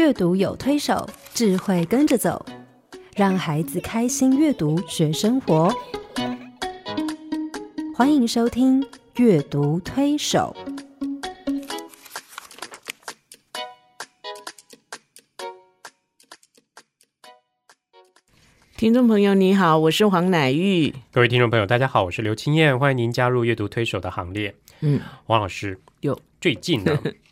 阅读有推手，智慧跟着走，让孩子开心阅读学生活。欢迎收听《阅读推手》。听众朋友，你好，我是黄乃玉。各位听众朋友，大家好，我是刘青燕，欢迎您加入阅读推手的行列。嗯，王老师，有最近呢，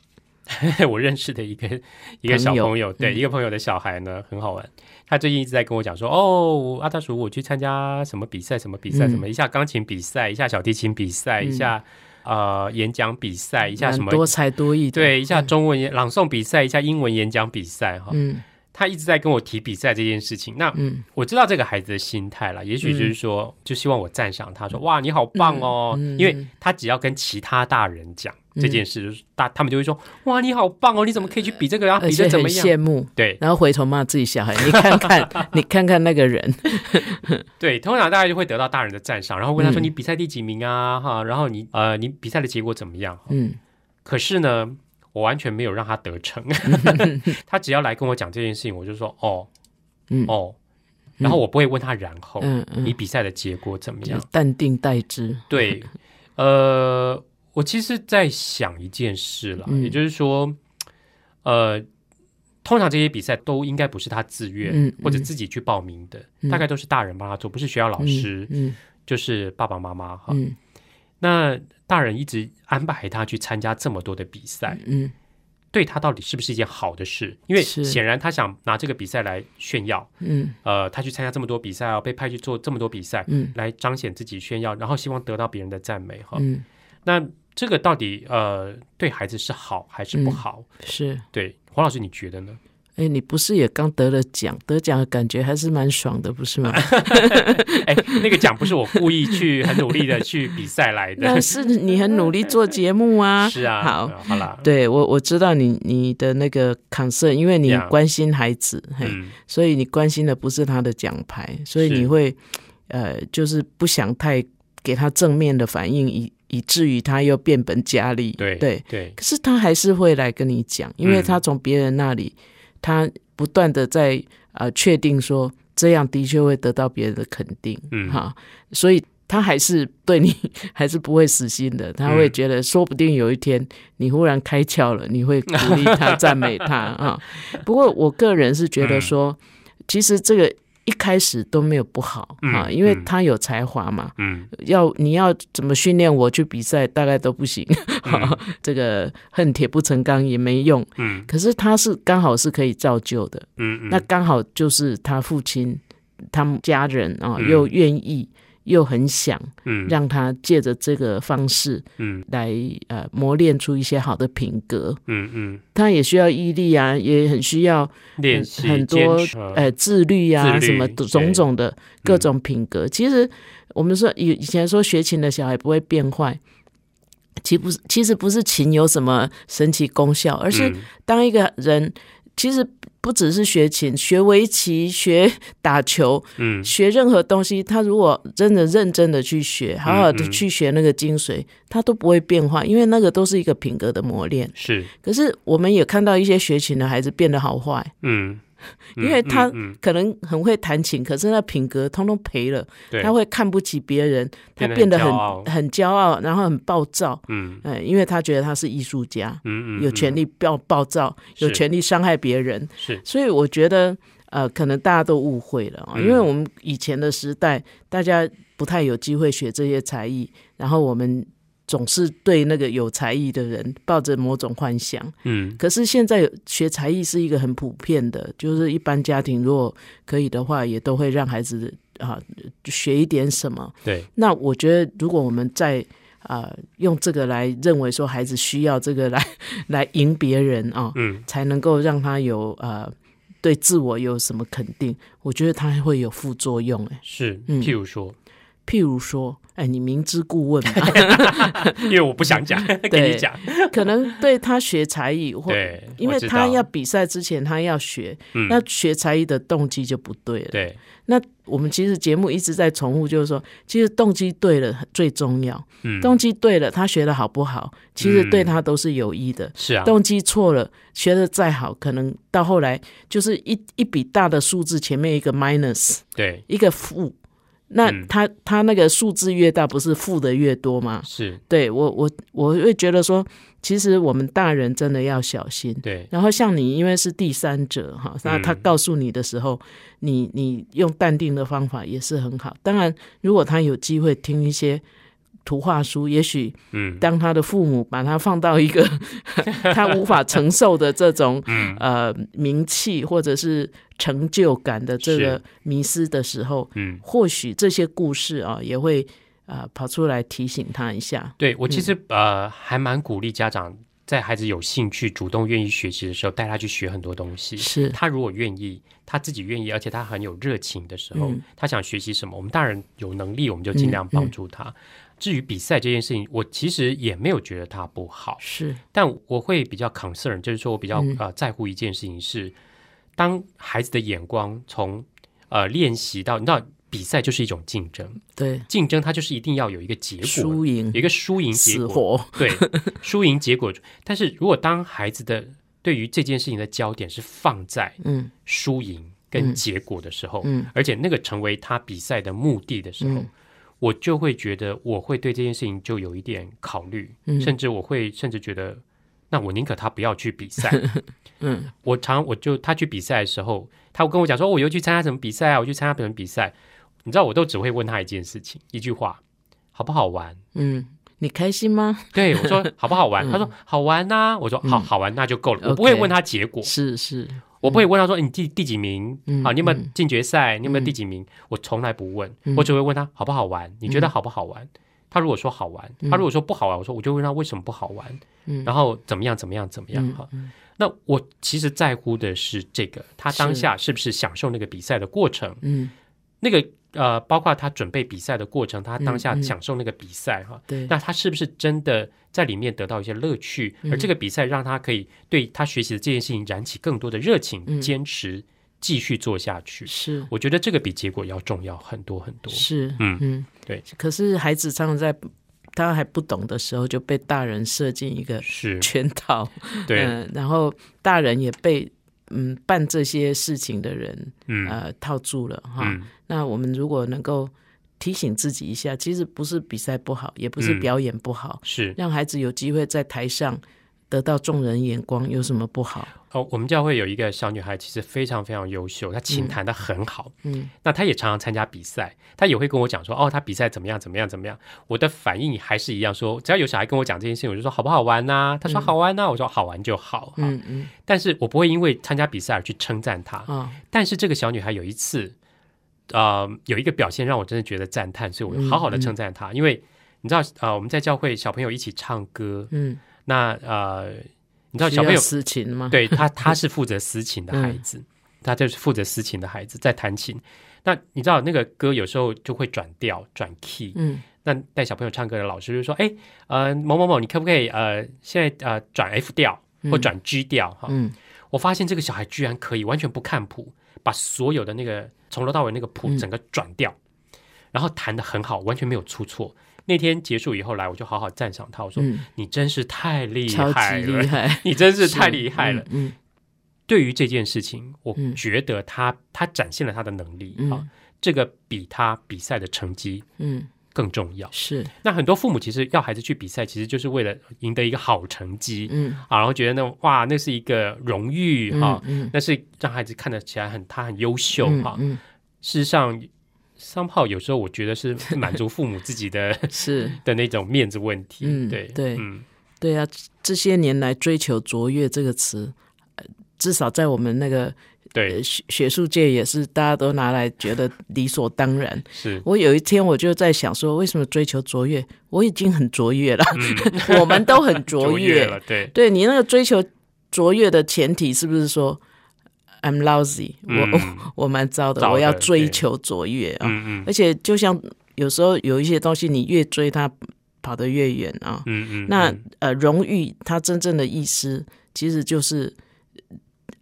我认识的一个一个小朋友，对、一个朋友的小孩呢，很好玩。他最近一直在跟我讲说，哦，阿大叔，我去参加什么比赛，什么比赛，嗯什么一下钢琴比赛，一下小提琴比赛，一下呃演讲比赛，一下什么多才多艺。对，一下中文演朗诵比赛，一下英文演讲比赛，哈。嗯他一直在跟我提比赛这件事情。那嗯我知道这个孩子的心态了，也许就是说，就希望我赞赏他说，哇，你好棒哦，因为他只要跟其他大人讲这件事，就是大他们就会说，哇，你好棒哦，你怎么可以去比这个，然后比的怎么样？羡慕，对然后回头骂自己小孩，你看看，你看看那个人，对，通常大家就会得到大人的赞赏，然后问他说，嗯你比赛第几名啊？哈，然后你呃，你比赛的结果怎么样？嗯可是呢，我完全没有让他得逞，他只要来跟我讲这件事情，我就说，哦嗯哦，然后我不会问他然后。嗯嗯，你比赛的结果怎么样？淡定待之。对，呃，我其实在想一件事了，嗯。也就是说，呃，通常这些比赛都应该不是他自愿、嗯或者自己去报名的，嗯。大概都是大人帮他做，不是学校老师，嗯。就是爸爸妈妈哈。嗯。那大人一直安排他去参加这么多的比赛，嗯。对他到底是不是一件好的事？因为是。显然他想拿这个比赛来炫耀，嗯。呃，他去参加这么多比赛啊，被派去做这么多比赛，嗯。来彰显自己炫耀，然后希望得到别人的赞美哈。嗯，那这个到底呃对孩子是好还是不好？是。对黄老师你觉得呢？哎，你不是也刚得了奖？得奖的感觉还是蛮爽的，不是吗？哎，那个奖不是我故意去很努力的去比赛来的那，是你很努力做节目啊。是啊，好呃好啦，对我我知道你你的那个 concern，因为你关心孩子，嘿，嗯所以你关心的不是他的奖牌，所以你会呃，就是不想太给他正面的反应，以以至于他又变本加厉。对对，对，可是他还是会来跟你讲，因为嗯他从别人那里，他不断的在呃确定说这样的确会得到别人的肯定，嗯哈，所以。他还是对你 还是不会死心的，他会嗯觉得说不定有一天你忽然开窍了，你会鼓励他、赞美他啊。不过我个人是觉得说，其实这个一开始都没有不好嗯啊，因为嗯他有才华嘛。嗯要你要怎么训练我去比赛，大概都不行。嗯这个恨铁不成钢也没用。嗯可是他是刚好是可以造就的，嗯嗯，那刚好就是他父亲、他们家人啊，嗯又愿意又很想嗯让他借着这个方式嗯来呃磨练出一些好的品格。嗯嗯他也需要毅力啊，也很需要练习很多呃自律啊，律什么种种的各种品格。其实我们说以以前说学琴的小孩不会变坏。其不是，其实不是琴有什么神奇功效，而是嗯当一个人其实不只是学琴，学围棋、学打球、嗯。学任何东西，他如果真的认真的去学，好好的嗯去学那个精髓，他都不会变化，因为那个都是一个品格的磨练。是。可是我们也看到一些学琴的孩子变得好坏，嗯，嗯 因为他可能很会弹琴，可是那品格通通赔了，他会看不起别人，他变变得很很骄傲然后很暴躁，嗯。嗯，因为他觉得他是艺术家，嗯嗯有权利暴暴躁，有是权利伤害别人，是。所以我觉得呃，可能大家都误会了啊，嗯。因为我们以前的时代，大家不太有机会学这些才艺，然后我们总是对那个有才艺的人抱着某种幻想。嗯可是现在有学才艺是一个很普遍的，就是一般家庭如果可以的话，也都会让孩子啊学一点什么。对那我觉得，如果我们在啊、用这个来认为说孩子需要这个来 来赢别人啊，嗯才能够让他有呃对自我有什么肯定，我觉得他会有副作用。哎，是，嗯譬如说譬如说，哎，你明知故问嘛，因为我不想讲，跟你讲，可能对他学才艺或对，因为他要比赛之前他要学，嗯那学才艺的动机就不对了。对，那我们其实节目一直在重复，就是说，其实动机对了最重要。嗯，动机对了，他学的好不好，其实对他都是有益的。是啊，动机错了，学的再好，可能到后来就是一一笔大的数字前面一个 minus，对，一个负。那嗯他他那个数字越大，不是负的越多吗？是，对我我我会觉得说，其实我们大人真的要小心。对，然后像你，因为是第三者哈，那他嗯告诉你的时候，你你用淡定的方法也是很好。当然，如果他有机会听一些图画书，也许嗯，当他的父母把他放到一个 他无法承受的这种嗯。呃名气或者是成就感的这个迷失的时候，嗯，或许这些故事啊也会啊、呃跑出来提醒他一下。对我其实、呃还蛮鼓励家长在孩子有兴趣、主动愿意学习的时候，带他去学很多东西。是，他如果愿意，他自己愿意，而且他很有热情的时候，嗯。他想学习什么，我们大人有能力，我们就尽量帮助他。至于比赛这件事情，我其实也没有觉得它不好，是，但我会比较 concern，就是说我比较、嗯。呃在乎一件事情是，当孩子的眼光从呃练习到，你知道比赛就是一种竞争，对，竞争它就是一定要有一个结果，输赢有一个输赢结果，活，对，输赢结果。但是如果当孩子的对于这件事情的焦点是放在嗯。输赢跟结果的时候，嗯。而且那个成为他比赛的目的的时候，嗯我就会觉得我会对这件事情就有一点考虑，嗯甚至我会甚至觉得，那我宁可他不要去比赛。嗯我常我就他去比赛的时候，他会跟我讲说，哦我又去参加什么比赛啊，我去参加什么比赛，你知道，我都只会问他一件事情，一句话，好不好玩？嗯，你开心吗？对我说好不好玩？嗯他说好玩呐、我说好嗯好玩，那就够了。我不会问他结果，是是，我不会问他说你第第几名嗯啊？你有没有嗯进决赛？你有没有嗯第几名？我从来不问，嗯我只会问他好不好玩？你觉得好不好玩？他如果说好玩，他如果说不好玩，我说我就问他为什么不好玩，嗯然后怎么样怎么样怎么样嗯哈。那我其实在乎的是这个，他当下是不是享受那个比赛的过程？嗯，那个呃，包括他准备比赛的过程，他当下享受那个比赛哈。对，那他是不是真的在里面得到一些乐趣？嗯而这个比赛让他可以对他学习的这件事情燃起更多的热情，嗯坚持继续做下去。是我觉得这个比结果要重要很多很多。是，嗯嗯，对。可是孩子常常在他还不懂的时候就被大人设进一个，圈套，对，嗯，然后大人也被嗯办这些事情的人嗯。呃套住了哈。嗯，那我们如果能够提醒自己一下，其实不是比赛不好，也不是嗯。表演不好，是。让孩子有机会在台上得到众人眼光，有什么不好？哦。我们教会有一个小女孩，其实非常非常优秀，她琴弹的很好。嗯那她也常常参加比赛，她也会跟我讲说，哦，她比赛怎么样怎么样怎么样。我的反应还是一样说，只要有小孩跟我讲这件事情，我就说好不好玩呐、她说好玩呐、我说好玩就好。嗯嗯但是我不会因为参加比赛而去称赞她。啊但是这个小女孩有一次，呃，有一个表现让我真的觉得赞叹，所以我好好的称赞她。因为你知道，呃，我们在教会小朋友一起唱歌，嗯，那呃，你知道小朋友私情吗？，对他他是 负责私琴的孩子，他就是负责私琴的孩子在弹琴。那你知道那个歌有时候就会转调转 key，嗯那带小朋友唱歌的老师就说：“哎，呃，某某某，你可不可以呃，现在呃转 F 调或转 G 调？”哈、嗯我发现这个小孩居然可以完全不看谱，把所有的那个从头到尾那个谱嗯整个转掉，然后弹的很好，完全没有出错。那天结束以后来，我就好好赞赏他，我说：“嗯，你真是太厉害了，厉害，你真是太厉害了。嗯对于这件事情，我嗯。觉得他、他展现了他的能力嗯。啊，这个比他比赛的成绩嗯，更重要。是，那很多父母其实要孩子去比赛，其实就是为了赢得一个好成绩、嗯。啊，然后觉得那哇，那是一个荣誉哈、嗯。那是让孩子看得起来很他很优秀哈、嗯嗯，事实上，somehow 有时候我觉得是 满足父母自己的是。的那种面子问题。嗯对对嗯，对啊，这些年来追求卓越这个词，呃至少在我们那个对呃，学学术界也是大家都拿来觉得理所当然。是我有一天我就在想说，为什么追求卓越？我已经很卓越了，嗯 我们都很卓越。了，对对你那个追求卓越的前提是不是说 I'm lousy？、我嗯我 我蛮糟的，我要追求卓越啊！而且就像有时候有一些东西，你越追它跑得越远啊。嗯嗯，那嗯呃，荣誉它真正的意思其实就是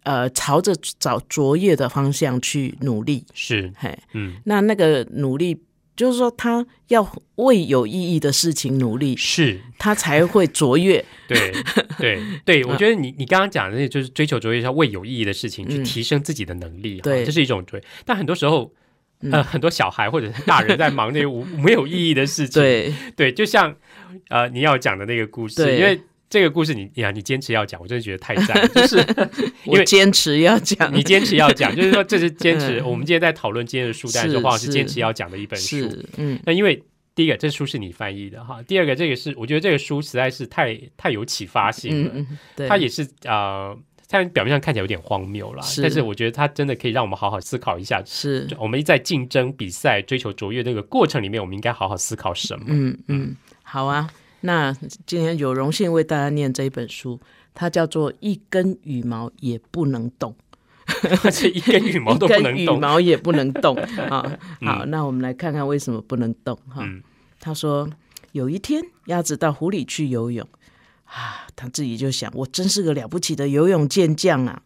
呃，朝着找卓越的方向去努力。是嘿，嗯那那个努力，就是说他要为有意义的事情努力，是，他才会卓越。对 对对，我觉得你你刚刚讲的那个就是追求卓越，要为有意义的事情去嗯提升自己的能力，哈对这是一种追。但很多时候。呃，嗯很多小孩或者是大人在忙那些无没有意义的事情，对，对，就像呃你要讲的那个故事，对因为这个故事你呀你坚持要讲，我真的觉得太赞了，就是 因为我坚持要讲。你坚持要讲，就是说这是坚持。嗯我们今天在讨论今天的书单的时候，是黄老师是坚持要讲的一本书。嗯，那因为第一个，这书是你翻译的哈；第二个，这个是我觉得这个书实在是太太有启发性了。嗯它也是呃，虽然表面上看起来有点荒谬啦，但是我觉得它真的可以让我们好好思考一下。是就，我们在竞争、比赛、追求卓越这个过程里面，我们应该好好思考什么？嗯嗯，好啊。那今天有荣幸为大家念这一本书，它叫做《一根羽毛也不能动》。这一根羽毛都不能动羽。毛也不能动 啊。好，那我们来看看为什么不能动哈。嗯他说有一天鸭子到湖里去游泳啊，他自己就想，我真是个了不起的游泳健将啊。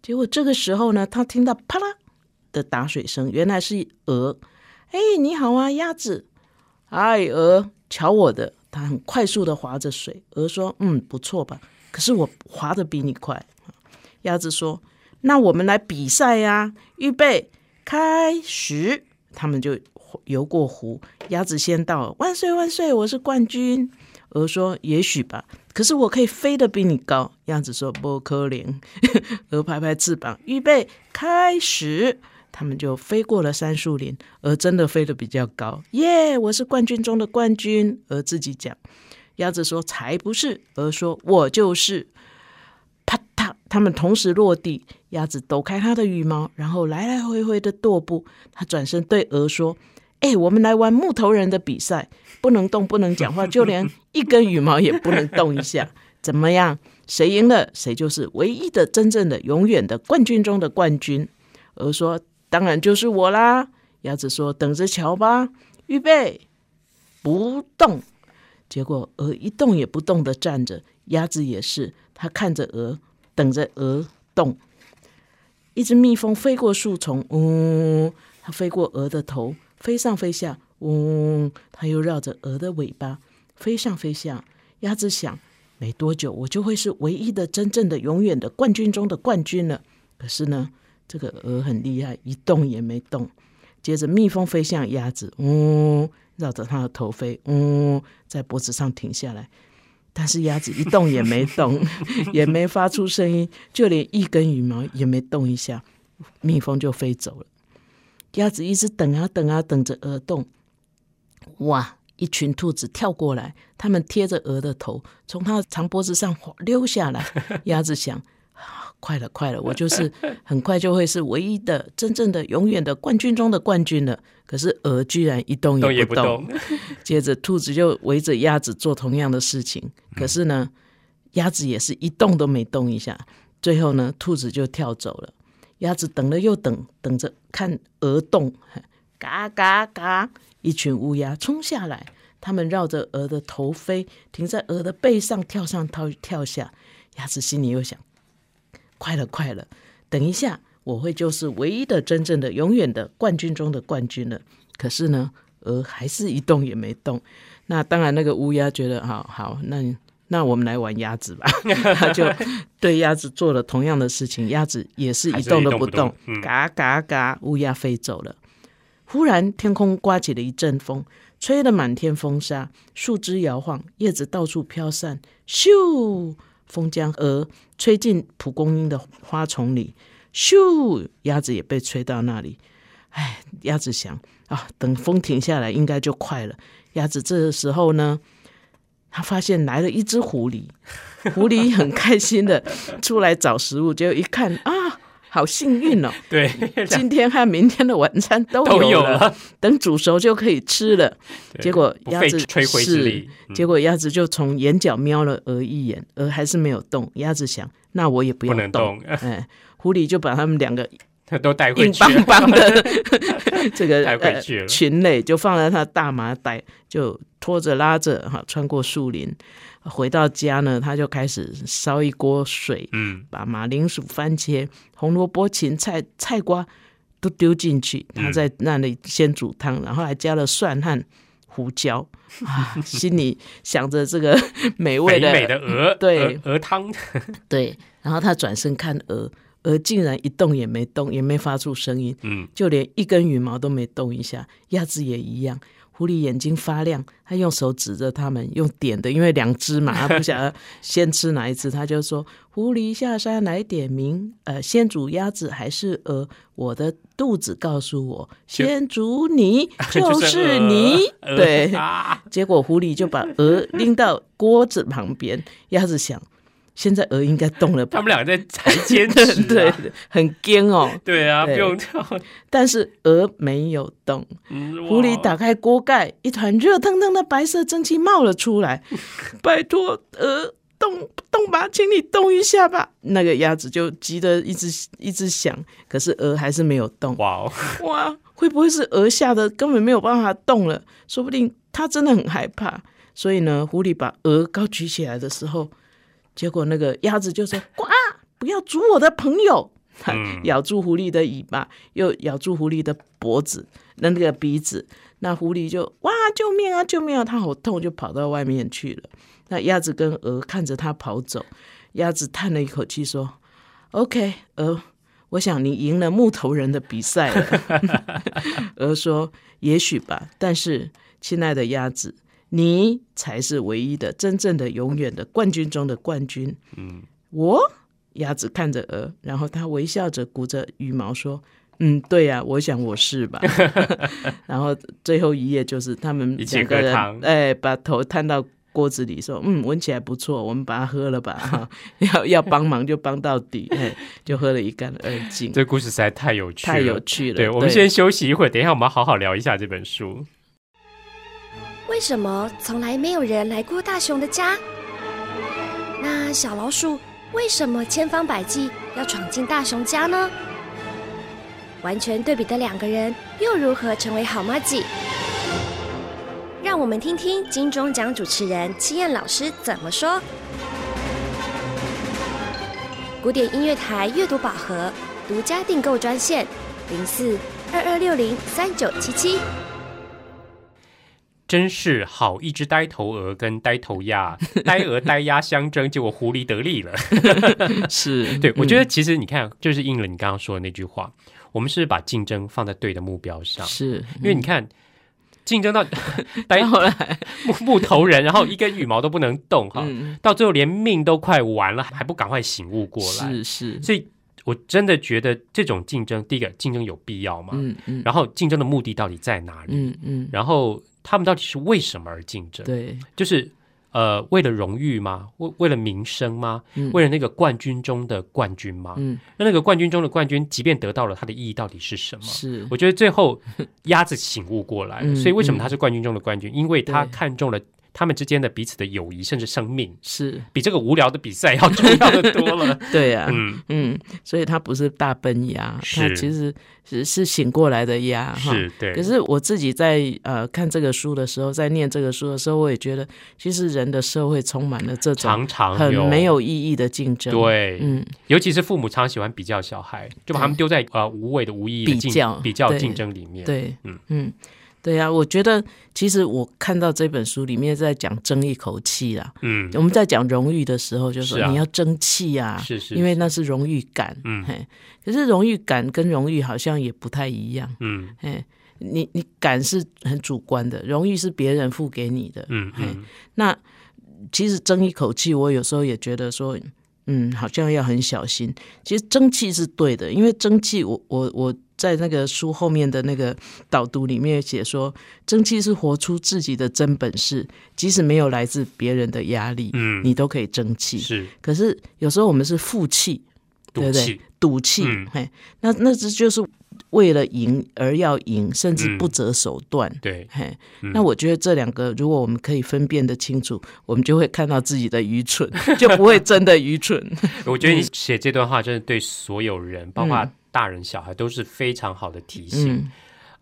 结果这个时候呢，他听到啪啦的打水声，原来是鹅。哎，你好啊，鸭子。哎，鹅，瞧我的，它很快速的划着水。鹅说：“嗯，不错吧？可是我划的比你快。”鸭子说：“那我们来比赛呀、预备，开始。”他们就游过湖，鸭子先到，万岁万岁，我是冠军。鹅说：“也许吧，可是我可以飞得比你高。”鸭子说：“不可怜。”鹅拍拍翅膀，预备，开始。他们就飞过了杉树林，而真的飞得比较高，耶！我是冠军中的冠军。而自己讲，鸭子说：“才不是。”鹅说：“我就是。”啪嗒，他们同时落地。鸭子抖开它的羽毛，然后来来回回的踱步。它转身对鹅说：“哎、我们来玩木头人的比赛，不能动，不能讲话，就连一根羽毛也不能动一下。怎么样？谁赢了，谁就是唯一的、真正的、永远的冠军中的冠军。”鹅说：“当然就是我啦。”鸭子说：“等着瞧吧，预备，不动。”结果鹅一动也不动的站着，鸭子也是，它看着鹅，等着鹅动。一只蜜蜂飞过树丛，嗡，它飞过鹅的头，飞上飞下，嗡，它又绕着鹅的尾巴飞上飞下。鸭子想，没多久我就会是唯一的、真正的、永远的冠军中的冠军了。可是呢，这个鹅很厉害，一动也没动。接着，蜜蜂飞向鸭子，嗡，绕着它的头飞，嗡，在脖子上停下来。但是鸭子一动也没动，也没发出声音，就连一根羽毛也没动一下，蜜蜂就飞走了。鸭子一直等啊等啊，等着鹅动。哇！一群兔子跳过来，它们贴着鹅的头，从它的长脖子上溜下来。鸭子想：快了，快了，我就 是很快就会是唯一的、真正的、永远的冠军中的冠军了。可是鹅居然一动动也也不不动，接着兔子就围着鸭子做同样的事情，可是呢，鸭子也是一动都没动一下。最后呢，兔子就跳走了。鸭子等了又等，等着看鹅动，嘎嘎嘎，一群乌鸦冲下来，它们绕着鹅的头飞，停在鹅的背上，跳上跳跳下。鸭子心里又想：快了，快了，等一下，我会就是唯一的、真正的、永远的冠军中的冠军了。可是呢，鹅还是一动也没动。那当然，那个乌鸦觉得好好，那那我们来玩鸭子吧。他就对鸭子做了同样的事情，鸭子也是一动都不动嘎嘎嘎，乌鸦飞走了。忽然，天空刮起了一阵风，吹得满天风沙，树枝摇晃，叶子到处飘散。咻，风将鹅吹进蒲公英的花丛里。咻，鸭子也被吹到那里。哎，鸭子想啊，等风停下来，应该就快了。鸭子这时候呢，他发现来了一只狐狸，狐狸很开心的出来找食物，结果一看啊，好幸运哦，对，今天和明天的晚餐都都有了，等煮熟就可以吃了。对结果鸭子吹灰之是力，嗯。结果鸭子就从眼角瞄了鹅一眼，鹅还是没有动。鸭子想，那我也不要不能动，哎，狐狸就把他们两个 都带回去硬，邦邦的 这个带回去了。呃裙类，就放在他大麻袋，就拖着拉着哈，穿过树林，回到家呢，他就开始烧一锅水，嗯，把马铃薯、番茄、红萝卜、芹菜、菜瓜都丢进去，他嗯在那里先煮汤，然后还加了蒜和胡椒。啊，心里想着这个 美味的美的 鹅，对。鹅鹅汤，对，然后他转身看鹅，鹅竟然一动也没动，也没发出声音，嗯，就连一根羽毛都没动一下。鸭子也一样，狐狸眼睛发亮，他用手指着他们，用点的，因为两只嘛，他不晓得先吃哪一只，他就说：“狐狸下山来点名，呃，先煮鸭子还是鹅？我的肚子告诉我，先煮你，就是鹅你。鹅对，啊，结果狐狸就把鹅拎到锅子旁边，鸭子想，现在鹅应该动了吧？他们两个在才坚持、对啊，，很坚哦。对啊，对不用跳但是鹅没有动，嗯狐狸打开锅盖，一团热腾腾的白色蒸汽冒了出来。拜托，鹅动动吧，请你动一下吧。那个鸭子就急得一直一直想，可是鹅还是没有动。哇哦，哇，会不会是鹅吓得根本没有办法动了？说不定它真的很害怕。所以呢，狐狸把鹅高举起来的时候，结果那个鸭子就说：“呱，不要煮我的朋友！” 咬住狐狸的尾巴，又咬住狐狸的脖子，那那个鼻子。那狐狸就哇，救命啊，救命啊！它好痛，就跑到外面去了。那鸭子跟鹅看着它跑走，鸭子叹了一口气说：“OK，鹅，我想你赢了木头人的比赛了。” 鹅说：“也许吧，但是，亲爱的鸭子，你才是唯一的、真正的、永远的冠军中的冠军。”嗯，我鸭子看着鹅，然后他微笑着鼓着羽毛说：“嗯，对呀、我想我是吧。”然后最后一页就是他们一起两个人喝，哎，把头探到锅子里说：“嗯，闻起来不错，我们把它喝了吧。哈，要要帮忙就帮到底，哎，就喝了一干二净，这故事实在太有趣了，太有趣了。对，我们先休息一会儿，等一下我们好好聊一下这本书。为什么从来没有人来过大熊的家？那小老鼠为什么千方百计要闯进大熊家呢？完全对比的两个人又如何成为好妈鸡？让我们听听金钟奖主持人戚燕老师怎么说。古典音乐台阅读宝盒独家订购专线：零四二二六零三九七七。真是好一只呆头鹅跟呆头鸭，呆鹅呆鸭相争，结果狐狸得利了。是 对，我觉得得其实你看，就是应了你刚刚说的那句话，我们是把竞争放在对的目标上，是，因为你看。竞争到呆后来，木木头人，然后一根羽毛都不能动哈，嗯，到最后连命都快完了，还不赶快醒悟过来？是是，所以我真的觉得这种竞争，第一个竞争有必要吗？嗯嗯然后竞争的目的到底在哪里？嗯嗯，然后他们到底是为什么而竞争？对，就是呃，为了荣誉吗？为为了名声吗？嗯为了那个冠军中的冠军吗？嗯那那个冠军中的冠军，即便得到了，它的意义到底是什么？是，我觉得最后鸭子醒悟过来了，嗯所以为什么他是冠军中的冠军？因为他看中了他们之间的彼此的友谊，甚至生命，是，比这个无聊的比赛要重要的多了。对呀，嗯，嗯，所以他不是大笨鸭，他其实是是醒过来的鸭哈。是对。可是我自己在呃看这个书的时候，在念这个书的时候，我也觉得，其实人的社会充满了这种常常很没有意义的竞争。，对，嗯，尤其是父母常喜欢比较小孩，就把他们丢在呃无谓的无意义的竞比较比较竞争里面。对，嗯。嗯对呀、我觉得其实我看到这本书里面在讲争一口气啦。嗯，我们在讲荣誉的时候，就说你要争气啊，是是，因为那是荣誉感。嗯嘿，可是荣誉感跟荣誉好像也不太一样。嗯哎，你你感是很主观的，荣誉是别人付给你的。嘿嗯嗯那其实争一口气，我有时候也觉得说，嗯，好像要很小心。其实争气是对的，因为争气我，我我在那个书后面的那个导读里面写说，争气是活出自己的真本事，即使没有来自别人的压力，嗯，你都可以争气。是。可是有时候我们是负气，对不对？赌气，嘿，那那这就是为了赢而要赢，甚至嗯。不择手段。对，嘿，嗯。那我觉得这两个，如果我们可以分辨的清楚，我们就会看到自己的愚蠢，就不会真的愚蠢。我觉得你 写这段话真的对所有人，包括大人小孩，都是非常好的提醒。嗯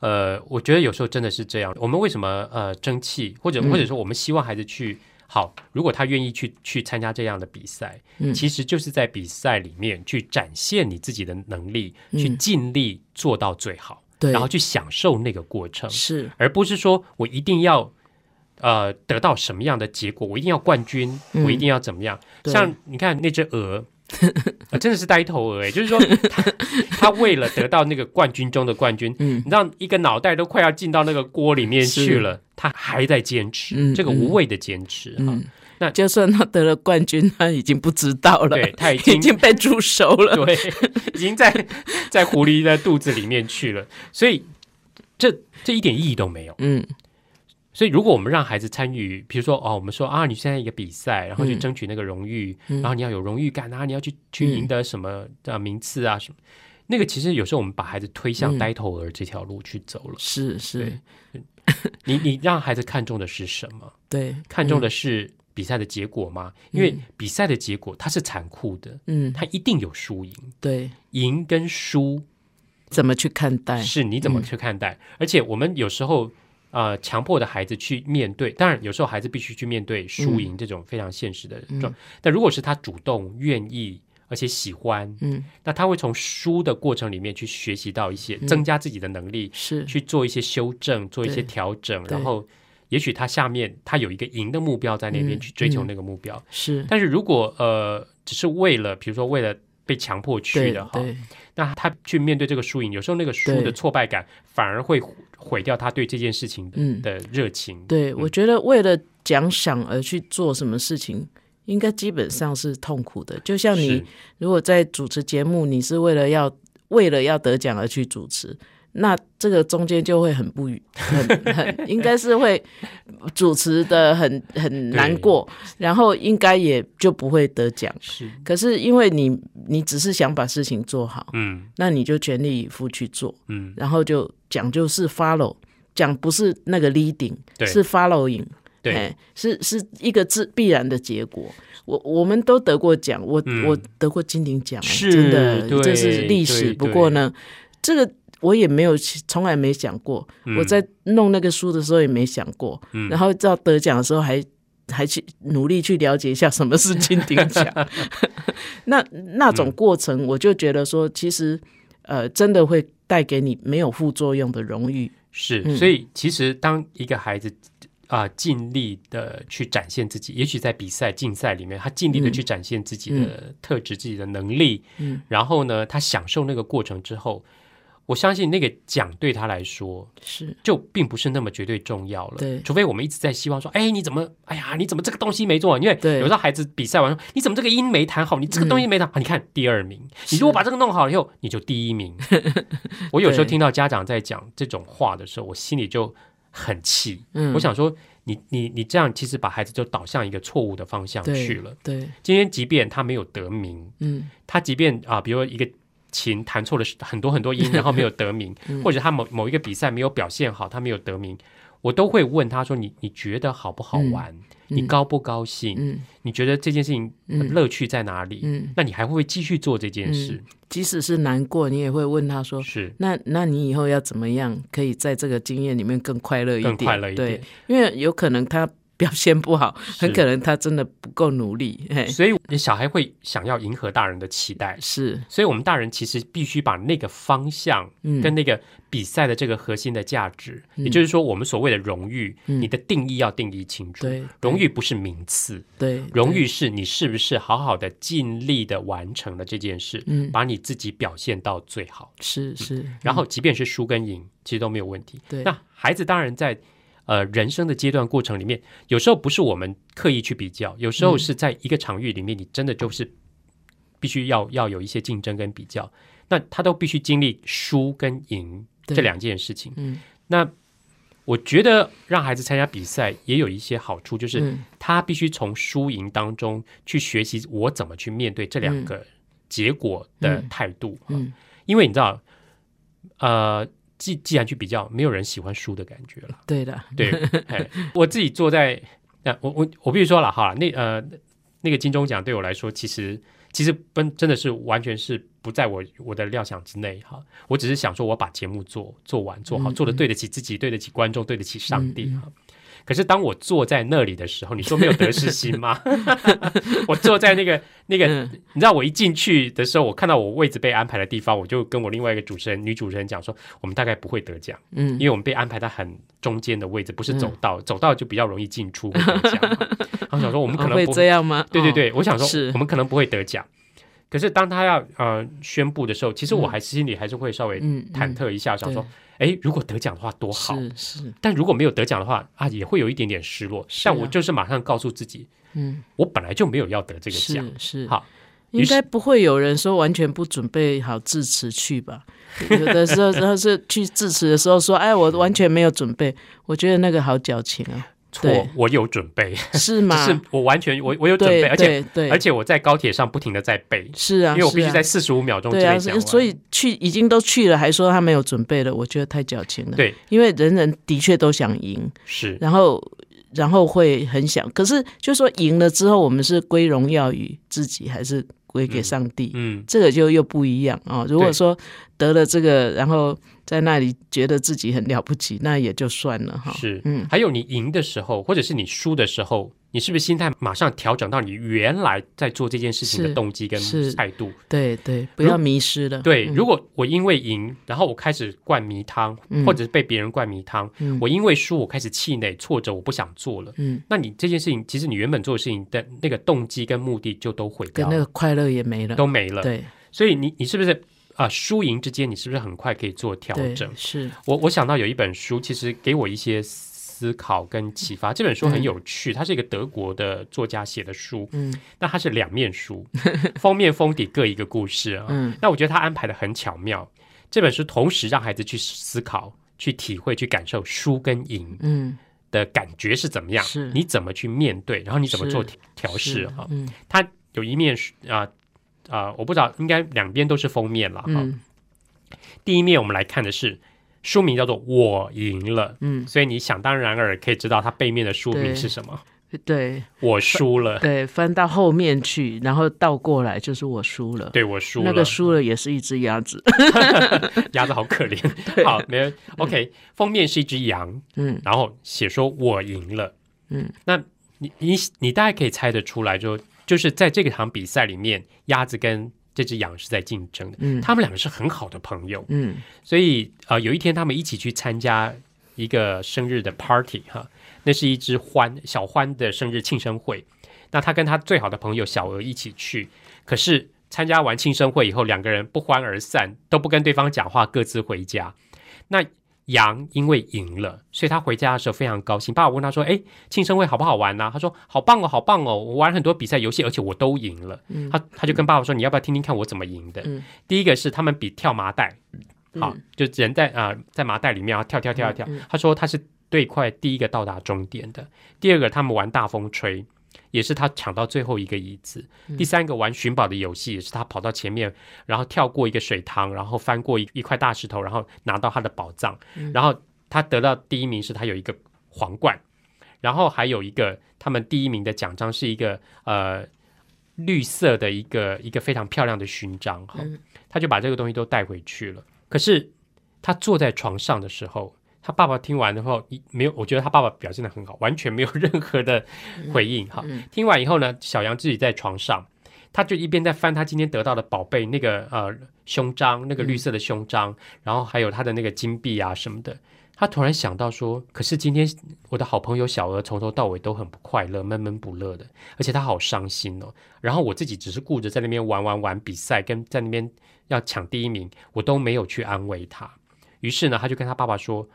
呃，我觉得有时候真的是这样。我们为什么呃争气，或者嗯或者说我们希望孩子去好，如果他愿意去去参加这样的比赛，嗯其实就是在比赛里面去展现你自己的能力，嗯去尽力做到最好，对，然后去享受那个过程，是而不是说我一定要。呃，得到什么样的结果？我一定要冠军，嗯我一定要怎么样？像你看那只鹅，呃 真的是呆头鹅哎，就是说他 他为了得到那个冠军中的冠军，嗯。你知道一个脑袋都快要进到那个锅里面去了，他还在坚持、嗯这个无谓的坚持哈、嗯，那就算他得了冠军，他已经不知道了，对他已已经经被煮熟了。对，已经在在狐狸的肚子里面去了，所以这这一点意义都没有。嗯所以，如果我们让孩子参与，比如说哦，我们说啊，你现在一个比赛，然后去嗯。争取那个荣誉，嗯。然后你要有荣誉感啊，你要去去嗯赢得什么啊名次啊什么，那个其实有时候我们把孩子推向嗯。呆头鹅这条路去走了。是是，你你让孩子看重的是什么？对，看重的是比赛的结果吗？因为嗯比赛的结果它是残酷的，嗯，它一定有输赢，对，赢跟输怎么去看待？是你怎么去看待。而且我们有时候呃强迫的孩子去面对，当然有时候孩子必须去面对输赢这种非常现实的状。但如果是他主动愿意。而且喜欢，嗯，那他会从输的过程里面去学习到一些，增加自己的能力，是去做一些修正，做一些调整，然后也许他下面他有一个赢的目标在那边嗯去追求嗯那个目标。是，但是如果呃只是为了，比如说为了被强迫去的哈，那他去面对这个输赢，有时候那个输的挫败感反而会毁掉他对这件事情的、嗯。的热情。对，我觉得为了奖赏而去做什么事情，应该基本上是痛苦的。就像你如果在主持节目，你是为了要为了要得奖而去主持，那这个中间就会很不愉，很很应该是会主持的很很难过，然后应该也就不会得奖。是，可是因为你你只是想把事情做好，嗯那你就全力以赴去做，嗯，然后就讲就是 follow，讲不是那个 leading，对是 following。对，哎，是是一个自必然的结果。我我们都得过奖，我、嗯我得过金鼎奖，哎是真的，这是历史。不过呢，这个我也没有从来没想过。嗯我在弄那个书的时候也没想过，嗯然后到得奖的时候还还去努力去了解一下什么是金鼎奖。那那种过程，我就觉得说，其实呃，真的会带给你没有副作用的荣誉。是，嗯所以其实当一个孩子啊、尽力的去展现自己，也许在比赛竞赛里面，他尽力的嗯去展现自己的特质、自己的能力，嗯，然后呢，他享受那个过程之后，我相信那个奖对他来说是就并不是那么绝对重要了。对除非我们一直在希望说，哎，你怎么，哎呀，你怎么这个东西没做？因为对有时候孩子比赛完说，你怎么这个音没弹好？你这个东西没弹好，你看第二名。你如果把这个弄好了以后，你就第一名。我有时候听到家长在讲这种话的时候，我心里就很气。嗯我想说，你你你这样其实把孩子就导向一个错误的方向去了。对，今天即便他没有得名，嗯他即便啊，比如说一个琴弹错了很多很多音，然后没有得名，嗯或者他某某一个比赛没有表现好，他没有得名，我都会问他说：“你你觉得好不好玩？你高不高兴？嗯你觉得这件事情嗯乐趣在哪里？嗯。那你还会不会继续做这件事？即使是难过，你也会问他说是：“那那你以后要怎么样，可以在这个经验里面更快乐一点？”更快乐一点对，因为有可能他表现不好，很可能他真的不够努力。所以你小孩会想要迎合大人的期待，是，所以我们大人其实必须把那个方向嗯，跟那个比赛的这个核心的价值，嗯。也就是说，我们所谓的荣誉，嗯。你的定义要定义清楚。对荣誉不是名次，对荣誉是你是不是好好的尽力的完成了这件事，嗯。把你自己表现到最好。是是，然后，即便是输跟赢，其实都没有问题。对。那孩子当然在呃人生的阶段过程里面，有时候不是我们刻意去比较，有时候嗯。是在一个场域里面，你真的就是必须要要有一些竞争跟比较，那他都必须经历输跟赢这两件事情。嗯。那我觉得让孩子参加比赛也有一些好处，就是嗯。他必须从输赢当中去学习我怎么去面对这两个结果的态度。嗯。因为你知道，呃，既既然去比较，没有人喜欢输的感觉了。对的，对，哎，我自己坐在，那我我我必须说了哈，那呃那个金钟奖对我来说，其实其实真真的是完全是不在我我的料想之内哈。我只是想说，我把节目做做完做好，做的对得起自己，对得起观众，对得起上帝哈。可是当我坐在那里的时候，你说没有得失心吗？我坐在那个那个，你知道，我一进去的时候，我看到我位置被安排的地方，我就跟我另外一个主持人女主持人讲说，我们大概不会得奖，嗯，因为我们被安排在很中间的位置，不是走道，走道就比较容易进出会得奖。然后想说，我们可能不会这样吗？对对对，我想说，我们可能不会得奖。可是当他要呃宣布的时候，其实我还是心里还是会稍微忐忑一下，想说。哎，如果得奖的话多好，是是。但如果没有得奖的话啊，也会有一点点失落。但我就是马上告诉自己，嗯，我本来就没有要得这个奖，是好。应该不会有人说完全不准备好致辞去吧？有的时候，然后是去致辞的时候说，哎，我完全没有准备。我觉得那个好矫情啊。错，我有准备，是吗？是我完全我我有准备，而且对，而且我在高铁上不停的在背，是啊，因为我必须在四十五秒钟之内讲完，所以去已经都去了，还说他没有准备了，我觉得太矫情了。对，因为人人的确都想赢，是，然后然后会很想，可是就说赢了之后，我们是归荣耀于自己，还是归给上帝？嗯，这个就又不一样啊。如果说得了这个，然后。在那里觉得自己很了不起，那也就算了哈。是，嗯，还有你赢的时候，或者是你输的时候，你是不是心态马上调整到你原来在做这件事情的动机跟态度？对对，不要迷失了。对，如果我因为赢，然后我开始灌迷汤，或者是被别人灌迷汤，我因为输，我开始气馁、挫折，我不想做了。嗯，那你这件事情，其实你原本做的事情的那个动机跟目的就都毁掉，跟那个快乐也没了，都没了。对，所以你你是不是？啊，输赢之间，你是不是很快可以做调整？是我我想到有一本书，其实给我一些思考跟启发。这本书很有趣，它是一个德国的作家写的书。嗯，那它是两面书，封面封底各一个故事啊。嗯，那我觉得他安排的很巧妙。这本书同时让孩子去思考、去体会、去感受输跟赢，嗯，的感觉是怎么样？是，你怎么去面对？然后你怎么做调试？哈，嗯，它有一面啊。啊，我不知道，应该两边都是封面了哈。第一面我们来看的是书名叫做《我赢了》，嗯，所以你想当然尔可以知道它背面的书名是什么。对，我输了。对，翻到后面去，然后倒过来就是我输了。对，我输了。那个输了也是一只鸭子，鸭子好可怜。好，没有 OK，封面是一只羊，嗯，然后写说我赢了，嗯，那你你你大概可以猜得出来就。就是在这个场比赛里面，鸭子跟这只羊是在竞争的。嗯，他们两个是很好的朋友。嗯，所以呃，有一天他们一起去参加一个生日的 party 哈，那是一只欢小欢的生日庆生会。那他跟他最好的朋友小鹅一起去，可是参加完庆生会以后，两个人不欢而散，都不跟对方讲话，各自回家。那羊因为赢了，所以他回家的时候非常高兴。爸爸问他说：“哎，庆生会好不好玩呢？”他说：“好棒哦，好棒哦！我玩很多比赛游戏，而且我都赢了。”他他就跟爸爸说：“你要不要听听看我怎么赢的？”第一个是他们比跳麻袋，好，就人在啊在麻袋里面啊跳跳跳跳。他说他是最快第一个到达终点的。第二个他们玩大风吹。也是他抢到最后一个椅子。第三个玩寻宝的游戏，也是他跑到前面，然后跳过一个水塘，然后翻过一一块大石头，然后拿到他的宝藏。然后他得到第一名，是他有一个皇冠，然后还有一个他们第一名的奖章是一个呃绿色的一个一个非常漂亮的勋章。哈，他就把这个东西都带回去了。可是他坐在床上的时候。他爸爸听完之后，没有，我觉得他爸爸表现的很好，完全没有任何的回应。哈，听完以后呢，小杨自己在床上，他就一边在翻他今天得到的宝贝，那个呃胸章，那个绿色的胸章，然后还有他的那个金币啊什么的。他突然想到说，可是今天我的好朋友小娥从头到尾都很不快乐，闷闷不乐的，而且他好伤心哦。然后我自己只是顾着在那边玩玩玩比赛，跟在那边要抢第一名，我都没有去安慰他。于是呢，他就跟他爸爸说。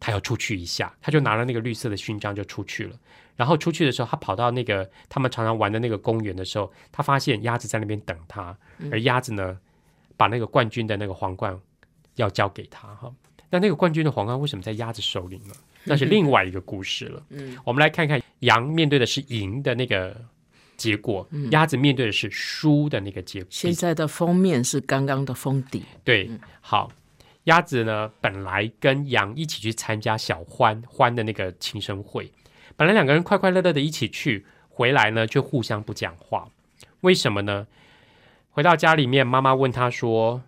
他要出去一下，他就拿了那个绿色的勋章就出去了。然后出去的时候，他跑到那个他们常常玩的那个公园的时候，他发现鸭子在那边等他，而鸭子呢，把那个冠军的那个皇冠要交给他。哈，那那个冠军的皇冠为什么在鸭子手里呢？那是另外一个故事了。嗯，我们来看看羊面对的是赢的那个结果，鸭子面对的是输的那个结果。现在的封面是刚刚的封底。对，好。鸭子呢本来跟羊一起去参加小欢欢的那个庆生会，本来两个人快快乐乐的一起去，回来呢就互相不讲话，为什么呢？回到家里面，妈妈问他说：“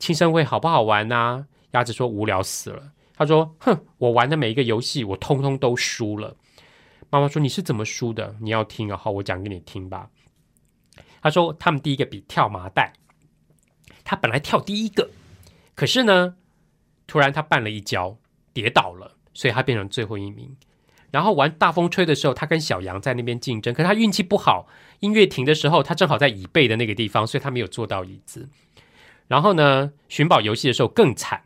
庆生会好不好玩呐、鸭子说：“无聊死了。”他说：“哼，我玩的每一个游戏，我通通都输了。”妈妈说：“你是怎么输的？你要听啊，好，我讲给你听吧。”他说：“他们第一个比跳麻袋，他本来跳第一个，可是呢，突然他绊了一跤，跌倒了，所以他变成最后一名。然后玩大风吹的时候，他跟小杨在那边竞争，可是他运气不好，音乐停的时候，他正好在椅背的那个地方，所以他没有坐到椅子。然后呢，寻宝游戏的时候更惨，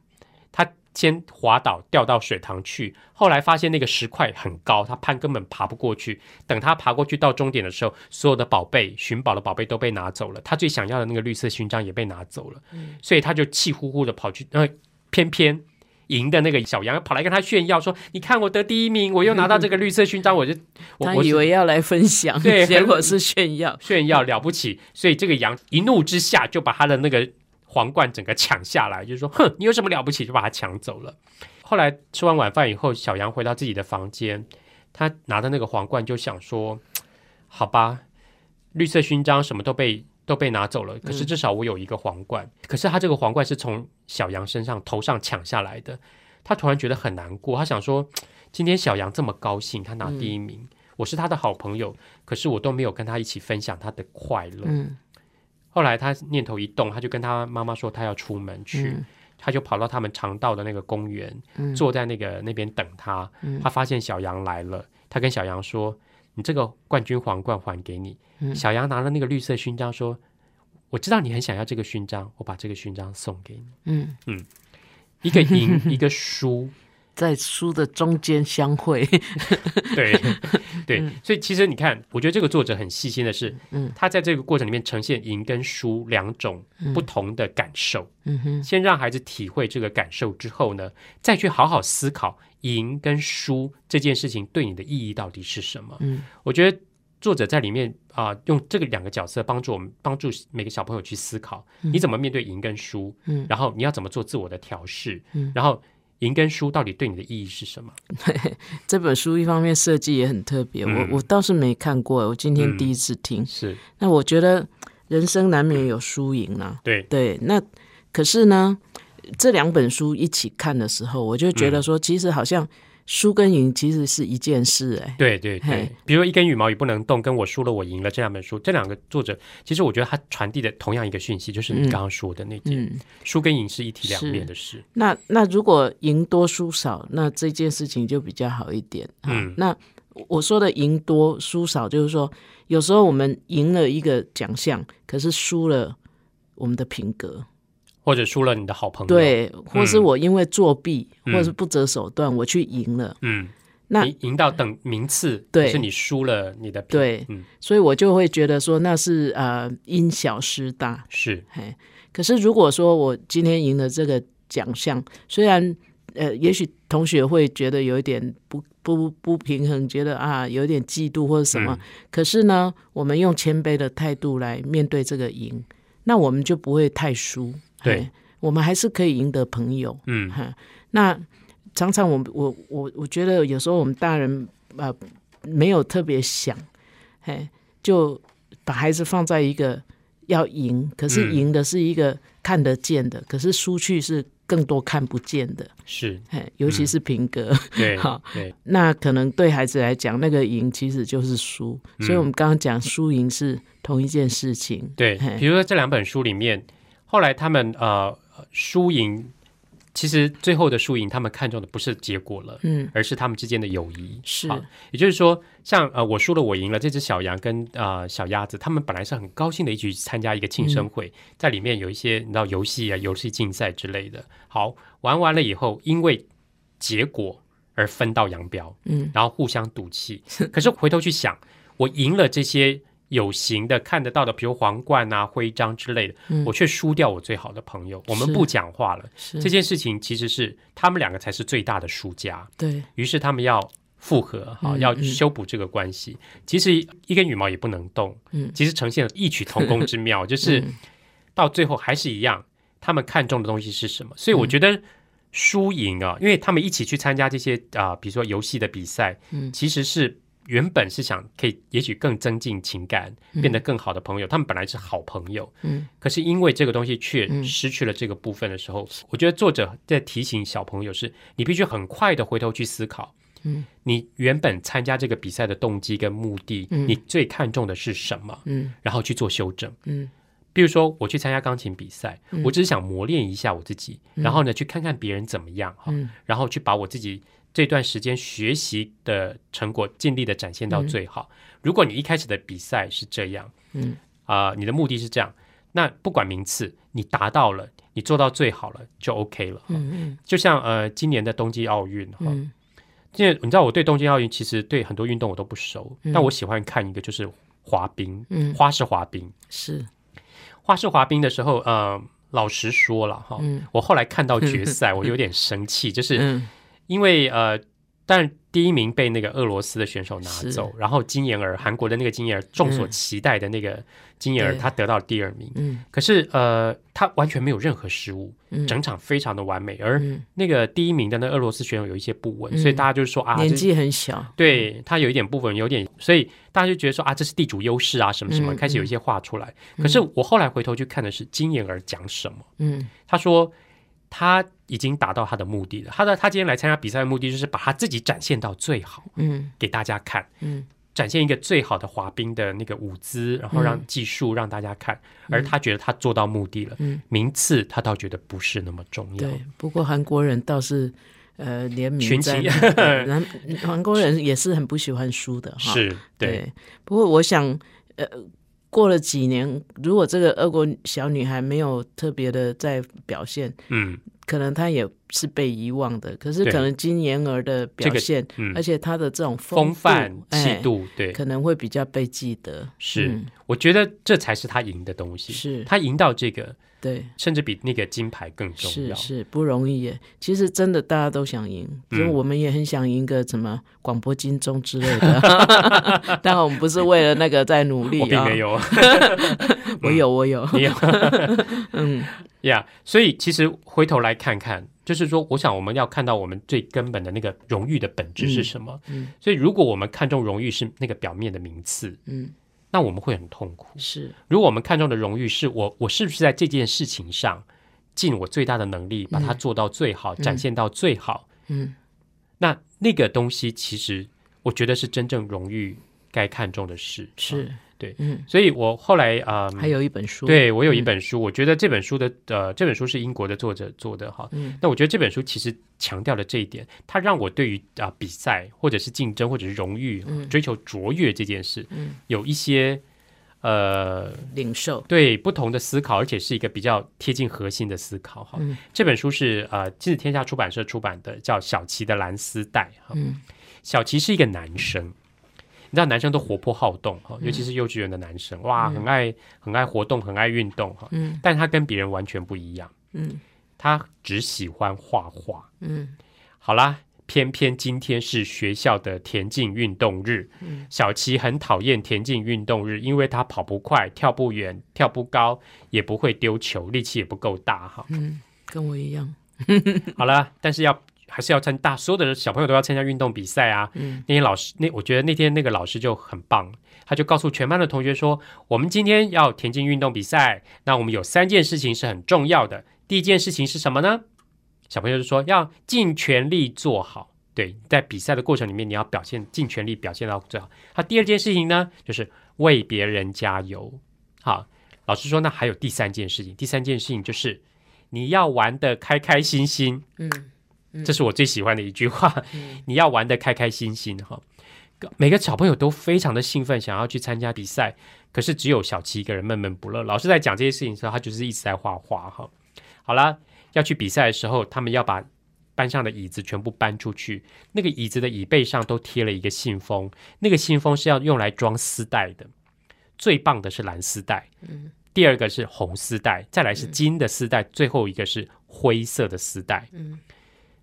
先滑倒掉到水塘去，后来发现那个石块很高，他攀根本爬不过去。等他爬过去到终点的时候，所有的宝贝寻宝的宝贝都被拿走了，他最想要的那个绿色勋章也被拿走了，所以他就气呼呼的跑去，呃，偏偏。赢的那个小羊跑来跟他炫耀说：“你看我得第一名，我又拿到这个绿色勋章，我就 我他以为要来分享，对 结果是炫耀。炫耀了不起，所以这个羊一怒之下就把他的那个皇冠整个抢下来，就是说，哼，你有什么了不起，就把他抢走了。后来吃完晚饭以后，小羊回到自己的房间，他拿着那个皇冠就想说，好吧，绿色勋章什么都被都被拿走了，可是至少我有一个皇冠。可是他这个皇冠是从小羊身上头上抢下来的，他突然觉得很难过，他想说，今天小羊这么高兴，他拿第一名。我是他的好朋友，可是我都没有跟他一起分享他的快乐。嗯后来他念头一动，他就跟他妈妈说他要出门去，嗯他就跑到他们常到的那个公园，嗯坐在那个那边等他。嗯他发现小羊来了，他跟小羊说：“你这个冠军皇冠还给你。嗯小羊拿了那个绿色勋章说：“我知道你很想要这个勋章，我把这个勋章送给你。嗯，一个赢，一个输，在书的中间相会。对 对，所以其实你看，我觉得这个作者很细心的是，嗯。他在这个过程里面呈现赢跟输两种不同的感受。嗯哼，先让孩子体会这个感受之后呢，再去好好思考赢跟输这件事情对你的意义到底是什么。嗯，我觉得作者在里面啊、用这个两个角色帮助我们，帮助每个小朋友去思考，你怎么面对赢跟输，嗯。然后你要怎么做自我的调试，嗯。然后赢跟输到底对你的意义是什么？这本书一方面设计也很特别，嗯。我我倒是没看过，我今天嗯。第一次听。是。那我觉得人生难免有输赢啊，对，对，那可是呢，这两本书一起看的时候，我就觉得嗯。说，其实好像输跟赢其实是一件事、哎，对对对，比如说一根羽毛也不能动，跟我输了我赢了这两本书，这两个作者其实我觉得他传递的同样一个讯息，就是你嗯刚刚说的那件、嗯，输跟赢是一体两面的事。那那如果赢多输少，那这件事情就比较好一点。啊嗯。那我说的赢多输少，就是说有时候我们赢了一个奖项，可是输了我们的品格，或者输了你的好朋友，，对，或是我因为作弊、嗯。或者是不择手段，我去赢了，嗯，那赢赢到等名次，对。是你输了你的品，对，嗯，所以我就会觉得说那是呃因小失大。是，哎，可是如果说我今天赢了这个奖项，虽然呃，也许同学会觉得有一点不不不平衡，觉得啊有点嫉妒或者什么，嗯。可是呢，我们用谦卑的态度来面对这个赢，那我们就不会太输。对，我们还是可以赢得朋友。嗯，哈，那常常我我我我觉得有时候我们大人呃没有特别想，嘿，就把孩子放在一个要赢，可是嗯赢的是一个看得见的，可是输去是更多看不见的，是，嘿，尤其是品格，对 好，对，那可能对孩子来讲，那个赢其实就是输，嗯。所以我们刚刚讲输赢是同一件事情，对嘿，比如说这两本书里面，后来他们呃输赢，其实最后的输赢，他们看重的不是结果了，嗯，而是他们之间的友谊。是啊也就是说，像呃我输了我赢了，这只小羊跟呃小鸭子，他们本来是很高兴的一起去参加一个庆生会，嗯在里面有一些你知道游戏啊、游戏竞赛之类的。好，玩完了以后，因为结果而分道扬镳，嗯，然后互相赌气。可是回头去想，我赢了这些有形的、看得到的，比如皇冠啊、徽章之类的，嗯我却输掉我最好的朋友，我们不讲话了。这件事情其实是他们两个才是最大的输家。对，于是他们要复合，哈、嗯要嗯修补这个关系。其实一根羽毛也不能动，嗯其实呈现了异曲同工之妙，就是嗯到最后还是一样，他们看重的东西是什么。所以我觉得输赢啊，因为他们一起去参加这些啊、比如说游戏的比赛，嗯其实是原本是想可以，也许更增进情感，变得更好的朋友。他们本来是好朋友，嗯，可是因为这个东西却嗯失去了这个部分的时候，我觉得作者在提醒小朋友是，你必须很快的回头去思考。嗯，你原本参加这个比赛的动机跟目的，嗯你最看重的是什么？嗯然后去做修正。嗯比如说，我去参加钢琴比赛，嗯我只是想磨练一下我自己，嗯然后呢，去看看别人怎么样哈，嗯然后去把我自己这段时间学习的成果尽力的展现到最好。如果你一开始的比赛是这样，嗯。啊、你的目的是这样，那不管名次，你达到了，你做到最好了就 OK 了。嗯嗯。就像呃，今年的冬季奥运哈，嗯。因为你知道我对东京奥运其实对很多运动我都不熟，嗯。但我喜欢看一个就是滑冰，嗯，花式滑冰。是。花式滑冰的时候，呃，老实说了哈，嗯。我后来看到决 赛，我有点生气，就是嗯因为呃，但第一名被那个俄罗斯的选手拿走，然后金妍儿，韩国的那个金妍儿，众所期待的那个金妍儿，对。她得到第二名。嗯。可是呃，她完全没有任何失误，嗯。整场非常的完美。而嗯。那个第一名的那俄罗斯选手有一些不稳，嗯。所以大家就是说啊，年纪很小，对他有一点不稳，有点，所以大家就觉得说啊，这是地主优势啊，什么什么，嗯开始有一些话出来。可是我后来回头去看的是金妍儿讲什么，嗯。他说他已经达到他的目的了。他的他今天来参加比赛的目的就是把他自己展现到最好嗯给大家看，嗯展现一个最好的滑冰的那个舞姿，然后让嗯技术让大家看。而他觉得他做到目的了，嗯，名次他倒觉得不是那么重要。对。不过韩国人倒是呃联名群在起那 南韩国人也是很不喜欢输的哈。是，对，对，不过我想，呃，过了几年，如果这个俄国小女孩没有特别的在表现，嗯可能她也是被遗忘的。可是可能金妍儿的这个表现，嗯而，且她的这种度风范气哎度，对，可能会比较被记得。是嗯，我觉得这才是她赢的东西。是她赢到这个，对，甚至比那个金牌更重要。是是不容易耶。其实真的大家都想赢，嗯就我们也很想赢个什么广播金钟之类的。当然我们不是为了那个在努力啊，我并没，有，我有我有，你有嗯呀。所以其实回头来看看，就是说，我想我们要看到我们最根本的那个荣誉的本质是什么。嗯所以如果我们看重荣誉是那个表面的名次，嗯，那我们会很痛苦。是。如果我们看重的荣誉是我我是不是在这件事情上尽我最大的能力把它做到最好，展现到最好，嗯。那那个东西其实我觉得是真正荣誉该看重的事。是，对嗯，所以我后来啊，呃还有一本书，，对我有一本书，我觉得这本书的呃，这本书是英国的作者做的哈。嗯。那我觉得这本书其实强调了这一点，它让我对于啊、比赛或者是竞争或者是荣誉、嗯。追求卓越这件事，嗯。有一些呃领受，对不同的思考，而且是一个比较贴近核心的思考哈。嗯。这本书是呃亲子天下出版社出版的，叫小琪的蓝丝带哈。嗯。小琪是一个男生，你知道男生都活泼好动哈，尤其是幼稚园的男生，哇，很爱很爱活动，很爱运动哈。嗯但他跟别人完全不一样，嗯他只喜欢画画。嗯好啦，偏偏今天是学校的田径运动日，嗯小琪很讨厌田径运动日，因为他跑不快、跳不远、跳不高，也不会丢球，力气也不够大哈。嗯，跟我一样，好了，但是要还是要参大，所有的小朋友都要参加运动比赛啊。嗯那天老师，那我觉得那天那个老师就很棒，他就告诉全班的同学说，我们今天要田径运动比赛，那我们有三件事情是很重要的。第一件事情是什么呢？小朋友就说要尽全力做好。对，在比赛的过程里面，你要表现尽全力表现到最好。他第二件事情呢，就是为别人加油。好，老师说那还有第三件事情，第三件事情就是你要玩的开开心心。嗯这是我最喜欢的一句话。你要玩的开开心心哈。每个小朋友都非常的兴奋，想要去参加比赛，可是只有小七一个人闷闷不乐。老师在讲这些事情的时候，他就是一直在画画哈。好啦，要去比赛的时候，他们要把班上的椅子全部搬出去，那个椅子的椅背上都贴了一个信封，那个信封是要用来装丝带的。最棒的是蓝丝带，第二个是红丝带，再来是金的丝带，最后一个是灰色的丝带。嗯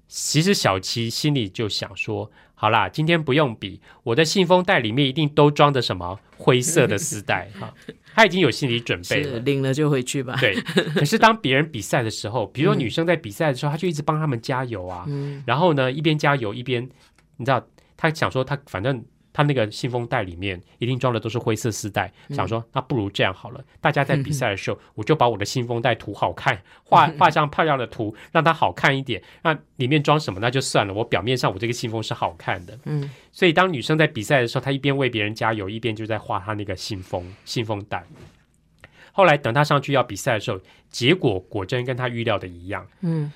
其实小七心里就想说：好啦，今天不用比，我的信封袋里面一定都装着什么灰色的丝带 哈。他已经有心理准备了。是领了就回去吧。对，可是当别人比赛的时候，比如说女生在比赛的时候，他就一直帮他们加油啊。嗯然后呢，一边加油一边，你知道，他想说他反正他那个信封袋里面一定装的都是灰色丝带，想说那不如这样好了，大家在比赛的时候，我就把我的信封袋涂好看，画画上漂亮的图，让它好看一点。那里面装什么那就算了，我表面上我这个信封是好看的。嗯，所以当女生在比赛的时候，她一边为别人加油，一边就在画她那个信封信封袋。后来等她上去要比赛的时候，结果果真跟她预料的一样，嗯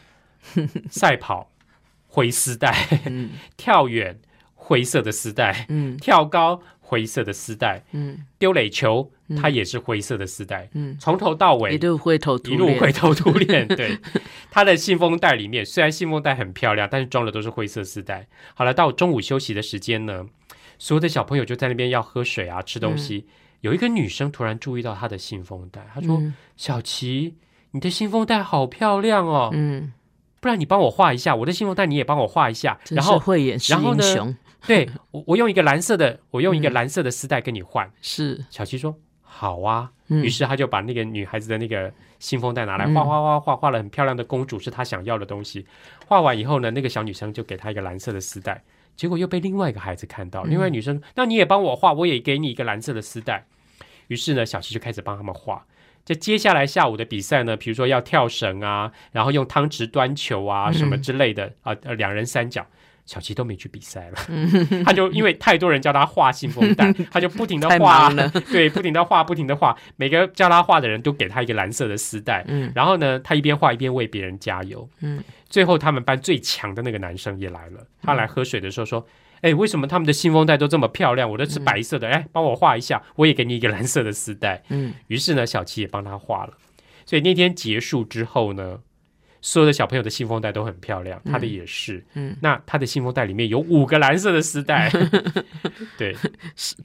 赛跑灰丝带，嗯跳远灰色的丝带，嗯。跳高灰色的丝带，嗯。丢垒球它也是灰色的丝带，嗯，从头到尾一路灰头一路灰头土脸。对，他的信封袋里面虽然信封袋很漂亮，但是装的都是灰色丝带。好了，到中午休息的时间呢，所有的小朋友就在那边要喝水啊、吃东西。有一个女生突然注意到他的信封袋，她说：“嗯小琪，你的信封袋好漂亮哦，嗯，不然你帮我画一下，我的信封袋你也帮我画一下。”然后，慧眼识然后呢英雄，对我我用一个蓝色的，我用一个嗯蓝色的丝带跟你换。是，小七说：“好啊。”嗯于是他就把那个女孩子的那个信封袋拿来嗯画画画画，画了很漂亮的公主，是他想要的东西。画完以后呢，那个小女生就给他一个蓝色的丝带，结果又被另外一个孩子看到。嗯另外女生，那你也帮我画，我也给你一个蓝色的丝带。于是呢，小七就开始帮他们画。这接下来下午的比赛呢，比如说要跳绳啊，然后用汤匙端球啊，什么之类的啊，呃，两人三角。小琪都没去比赛了，他就因为太多人叫他画信封袋，他就不停的画了，对，不停的画，不停的画，每个叫他画的人都给他一个蓝色的丝带，嗯。然后呢，他一边画一边为别人加油，嗯，最后他们班最强的那个男生也来了，他来喝水的时候说：“哎、为什么他们的信封袋都这么漂亮？我的是白色的，哎、帮我画一下，我也给你一个蓝色的丝带。”嗯。于是呢，小七也帮他画了。所以那天结束之后呢，所有的小朋友的信封袋都很漂亮，他的也是。嗯，那他的信封袋里面有五个蓝色的丝带，对，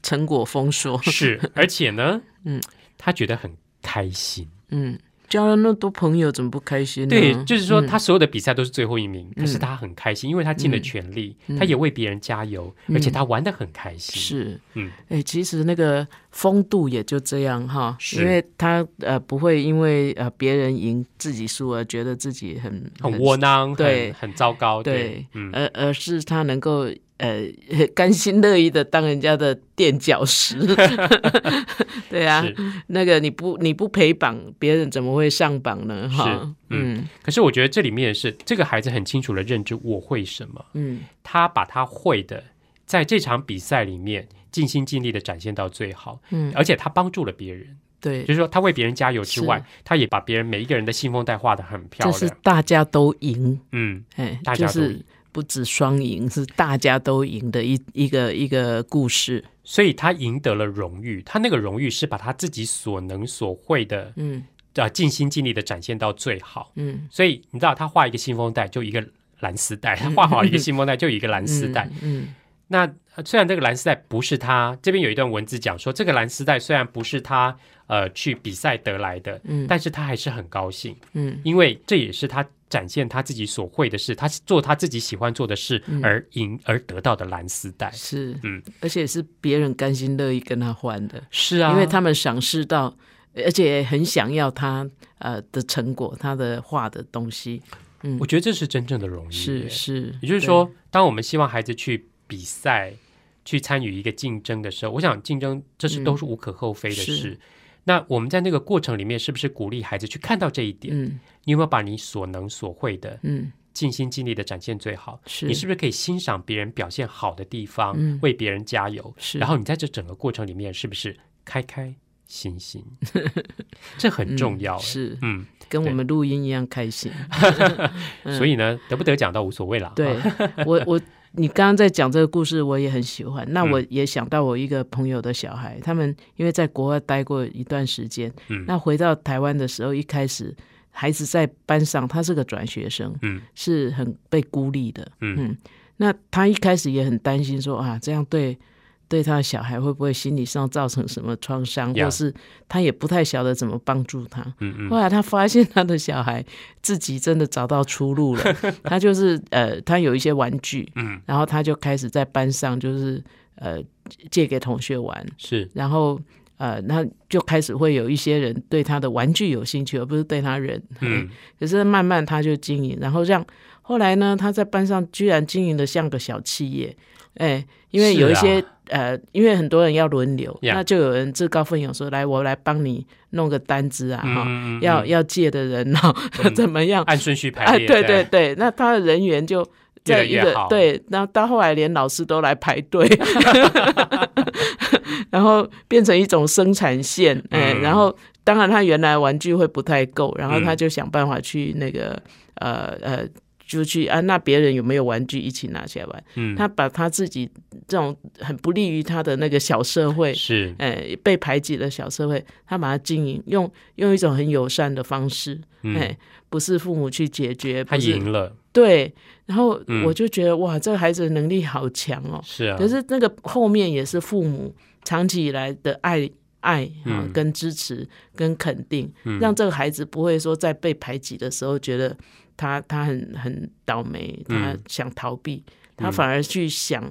成果丰硕，是，而且呢，嗯，他觉得很开心。嗯，交了那么多朋友，怎么不开心呢？对，就是说嗯。他所有的比赛都是最后一名，可是嗯他很开心，因为他尽了全力，嗯他也为别人加油，嗯。而且他玩的很开心。是，嗯，哎、其实那个风度也就这样哈，因为他呃不会因为呃别人赢自己输而觉得自己很很窝囊，对。很很糟糕，对，嗯，而而是他能够呃甘心乐意的当人家的垫脚石，对啊，那个你不你不陪榜，别人怎么会上榜呢？哈，嗯嗯。可是我觉得这里面是这个孩子很清楚的认知我会什么，嗯。他把他会的在这场比赛里面尽心尽力的展现到最好，嗯，而且他帮助了别人，对。就，是说他为别人加油之外，他也把别人每一个人的信封袋画的很漂亮这是亮。大家都赢，嗯，哎，大家都就是赢不止双赢，是大家都赢的一一个一个故事。所以他赢得了荣誉，他那个荣誉是把他自己所能所会的嗯啊尽心尽力的展现到最好。嗯，所以你知道，他画一个信封袋就一个蓝丝带，他画好一个信封袋就一个蓝丝带。嗯，那呃虽然这个蓝丝带不是他这边有一段文字讲说，这个蓝丝带虽然不是他呃去比赛得来的，嗯但是他还是很高兴，嗯因为这也是他展现他自己所会的事，他是做他自己喜欢做的事嗯而赢而得到的蓝丝带嗯。是，嗯，而且是别人甘心乐意跟他换的，是啊，因为他们赏识到，而且很想要他呃的成果，他的画的东西。嗯我，觉得这是真正的荣誉。是是，也就是说，当我们希望孩子去比赛、去参与一个竞争的时候，我想竞争这是嗯都是无可厚非的是事。那我们在那个过程里面，是不是鼓励孩子去看到这一点？嗯你有没有把你所能所会的嗯尽心尽力的展现最好？是，你是不是可以欣赏别人表现好的地方，嗯为别人加油？是然后你在这整个过程里面，是不是开开心心？这很重要。嗯是嗯，跟我们录音一样开心。嗯所以呢，得不得奖倒无所谓了。对啊我我你刚刚在讲这个故事，我也很喜欢。那嗯。我也想到我一个朋友的小孩，他们因为在国外待过一段时间，嗯。那回到台湾的时候，一开始孩子在班上，他是个转学生，嗯是很被孤立的，嗯。嗯，那他一开始也很担心说啊，这样对对他的小孩会不会心理上造成什么创伤，呀或是他也不太晓得怎么帮助他。嗯嗯后来他发现他的小孩自己真的找到出路了，他就是呃，他有一些玩具，嗯，然后他就开始在班上就是呃借给同学玩，是然后呃，那就开始会有一些人对他的玩具有兴趣，而不是对他人。嗯可是慢慢他就经营，然后让后来呢，他在班上居然经营的像个小企业，哎，因为有一些、啊呃，因为很多人要轮流 Yeah 那就有人自告奋勇说：“来，我来帮你弄个单子啊，哈、嗯嗯嗯要要借的人哈、怎么样？按顺序排啊，列，对对对，那他的人员就越来在一越好个对，然后到后来连老师都来排队，然后变成一种生产线，哎、嗯然后当然他原来玩具会不太够，然后他嗯就想办法去那个呃呃。就去啊，那别人有没有玩具一起拿起来玩？嗯，他把他自己这种很不利于他的那个小社会，是。呃，被排挤的小社会，他把它经营，用用一种很友善的方式，哎、嗯，不是父母去解决，他赢了，对，然后嗯。我就觉得、哇，这个孩子的能力好强哦。是啊，可是那个后面也是父母长期以来的爱爱啊、嗯。跟支持跟肯定，嗯。让这个孩子不会说在被排挤的时候觉得他他很很倒霉，他嗯想逃避，他嗯反而去想，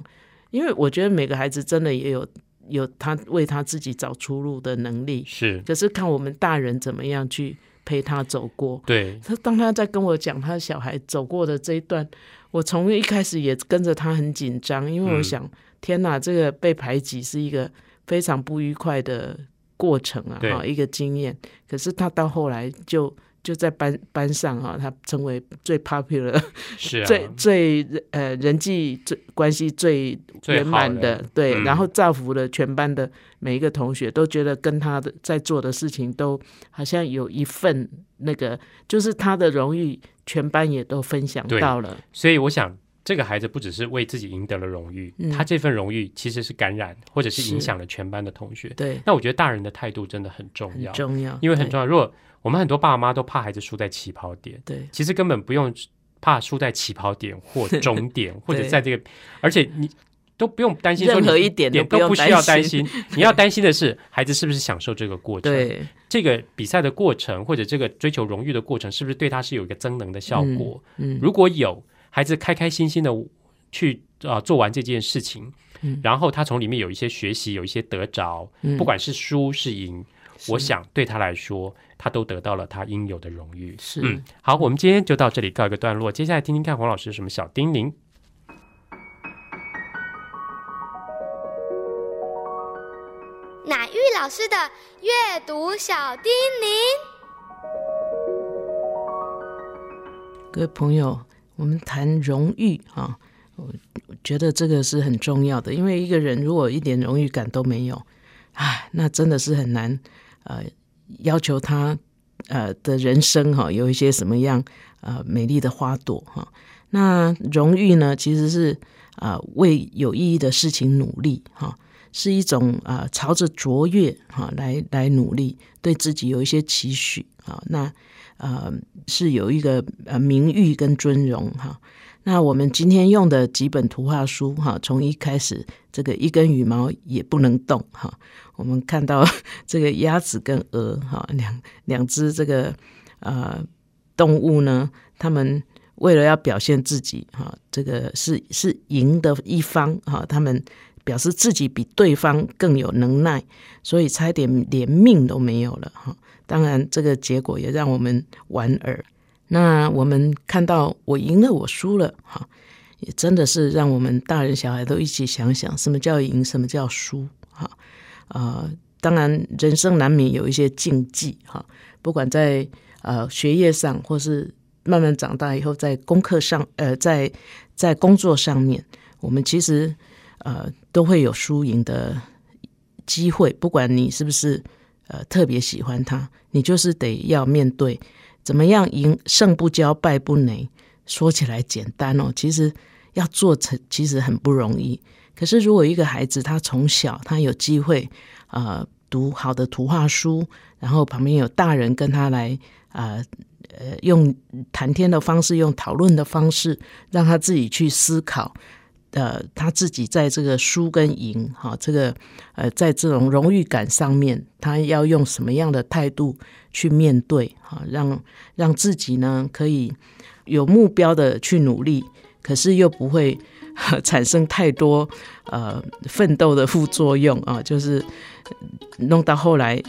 因为我觉得每个孩子真的也有有他为他自己找出路的能力，是可是看我们大人怎么样去陪他走过。对，他当他在跟我讲他小孩走过的这一段，我从一开始也跟着他很紧张，因为我嗯想，天哪，这个被排挤是一个非常不愉快的过程啊，对哈，一个经验。可是他到后来就就在班班上啊，他成为最 popular、是啊，最最呃人际最关系最最圆满好的对，嗯然后造福了全班的每一个同学，都觉得跟他的在做的事情都好像有一份那个，就是他的荣誉，全班也都分享到了。所以我想，这个孩子不只是为自己赢得了荣誉，嗯他这份荣誉其实是感染或者是是影响了全班的同学。对，那我觉得大人的态度真的很重很要，重要，因为很重要。如果我们很多爸妈都怕孩子输在起跑点，对其实根本不用怕输在起跑点或终点，或者在这个，而且你。都不用担心说你任何一点都不用都不需要担担心，你要担心的是孩子是不是享受这个过程。对这个比赛的过程，或者这个追求荣誉的过程，是不是对他是有一个增能的效果？嗯如果有，孩子开开心心的去啊、呃做完这件事情，嗯然后他从里面有一些学习，有一些得着，嗯不管是输是赢，是我想对他来说，他都得到了他应有的荣誉。是嗯，好，我们今天就到这里告一个段落，接下来听听看黄老师什么小叮咛。乃玉老师的阅读小叮咛。各位朋友，我们谈荣誉啊，我我觉得这个是很重要的，因为一个人如果一点荣誉感都没有，唉，那真的是很难呃要求他呃的人生哈、有一些什么样呃美丽的花朵哈、那荣誉呢，其实是啊、为有意义的事情努力哈、是一种啊、朝着卓越哈、来来努力，对自己有一些期许啊、那呃是有一个呃名誉跟尊荣哈。那我们今天用的几本图画书哈，从一开始这个一根羽毛也不能动哈，我们看到这个鸭子跟鹅哈两两只这个呃动物呢，它们为了要表现自己哈，这个是是赢的一方哈，他们表示自己比对方更有能耐，所以差点连命都没有了哈。当然，这个结果也让我们莞尔。那我们看到我赢了，我输了，哈，也真的是让我们大人小孩都一起想想，什么叫赢，什么叫输，哈，呃，当然人生难免有一些禁忌，哈，不管在呃学业上，或是慢慢长大以后在功课上，呃，在在工作上面，我们其实呃都会有输赢的机会，不管你是不是呃特别喜欢他，你就是得要面对。怎么样赢胜不骄败不馁？说起来简单哦，其实要做成其实很不容易。可是如果一个孩子他从小他有机会呃读好的图画书，然后旁边有大人跟他来呃呃用谈天的方式，用讨论的方式，让他自己去思考。呃他自己在这个输跟赢哈，这个呃在这种荣誉感上面，他要用什么样的态度去面对哈，让让自己呢可以有目标的去努力，可是又不会 产生太多呃奋斗的副作用啊，就是弄到后来。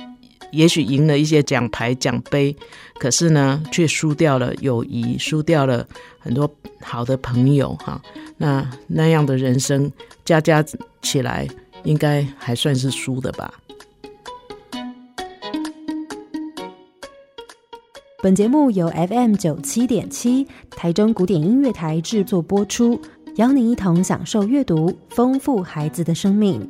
也许赢了一些奖牌奖杯，可是呢，却输掉了友谊，输掉了很多好的朋友哈。那那样的人生，加加起来，应该还算是输的吧。本节目由 FM 九七点七台中古典音乐台制作播出，邀您一同享受阅读，丰富孩子的生命。